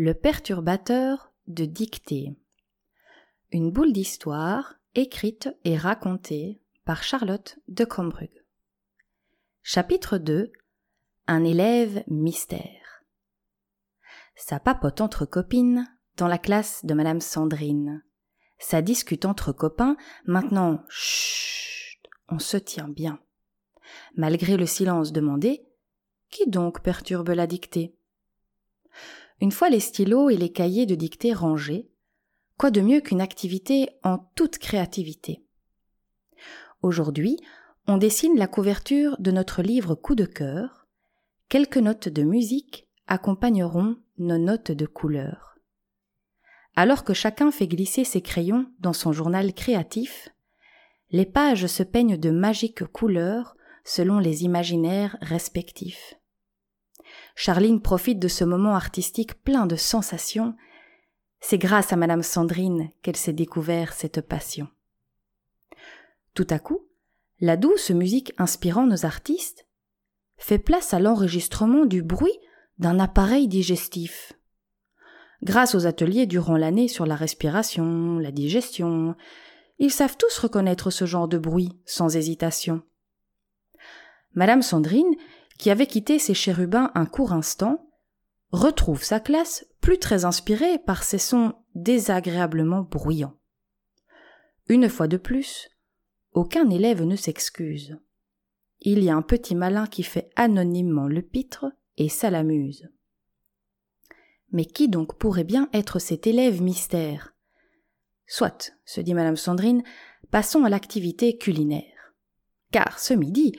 Le perturbateur de dictée. Une boule d'histoire écrite et racontée par Charlotte de Crombrugge. Chapitre 2 Un élève mystère. Ça papote entre copines dans la classe de Madame Sandrine. Ça discute entre copains, maintenant, chut, on se tient bien. Malgré le silence demandé, qui donc perturbe la dictée? Une fois les stylos et les cahiers de dictée rangés, quoi de mieux qu'une activité en toute créativité? Aujourd'hui, on dessine la couverture de notre livre Coup de cœur. Quelques notes de musique accompagneront nos notes de couleur. Alors que chacun fait glisser ses crayons dans son journal créatif, les pages se peignent de magiques couleurs selon les imaginaires respectifs. Charline profite de ce moment artistique plein de sensations. C'est grâce à Madame Sandrine qu'elle s'est découvert cette passion. Tout à coup, la douce musique inspirant nos artistes fait place à l'enregistrement du bruit d'un appareil digestif. Grâce aux ateliers durant l'année sur la respiration, la digestion, ils savent tous reconnaître ce genre de bruit sans hésitation. Madame Sandrine, qui avait quitté ses chérubins un court instant, retrouve sa classe plus très inspirée par ces sons désagréablement bruyants. Une fois de plus, aucun élève ne s'excuse. Il y a un petit malin qui fait anonymement le pitre et ça l'amuse. Mais qui donc pourrait bien être cet élève mystère? Soit, se dit madame Sandrine, passons à l'activité culinaire. Car ce midi,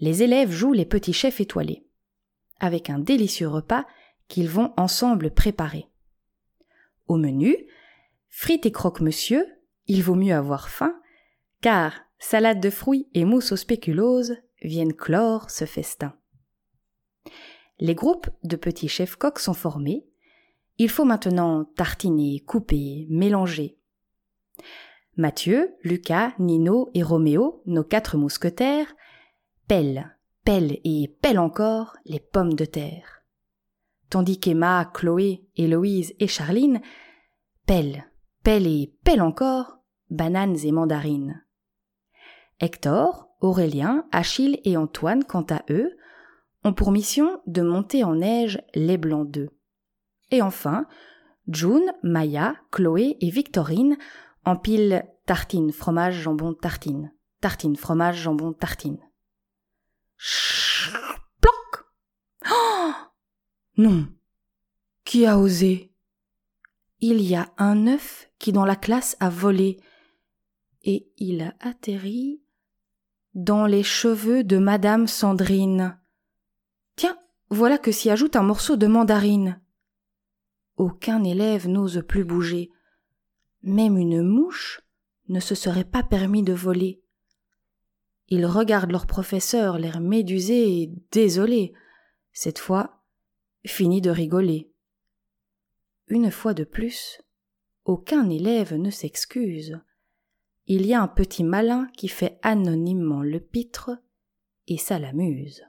les élèves jouent les petits chefs étoilés, avec un délicieux repas qu'ils vont ensemble préparer. Au menu, frites et croque-monsieur, il vaut mieux avoir faim, car salade de fruits et mousse aux spéculoses viennent clore ce festin. Les groupes de petits chefs coqs sont formés. Il faut maintenant tartiner, couper, mélanger. Mathieu, Lucas, Nino et Roméo, nos quatre mousquetaires, pèlent, pèlent et pèlent encore les pommes de terre. Tandis qu'Emma, Chloé, Héloïse et Charline pèlent, pèlent et pèlent encore bananes et mandarines. Hector, Aurélien, Achille et Antoine, quant à eux, ont pour mission de monter en neige les blancs d'œufs. Et enfin, June, Maya, Chloé et Victorine empilent tartine, fromage, jambon, tartine, tartine, fromage, jambon, tartine. Oh Non. Qui a osé? Il y a un œuf qui dans la classe a volé et il a atterri dans les cheveux de Madame Sandrine. Tiens, voilà que s'y ajoute un morceau de mandarine. Aucun élève n'ose plus bouger. Même une mouche ne se serait pas permis de voler. Ils regardent leur professeur, l'air médusé et désolé. Cette fois, fini de rigoler. Une fois de plus, aucun élève ne s'excuse il y a un petit malin qui fait anonymement le pitre, et ça l'amuse.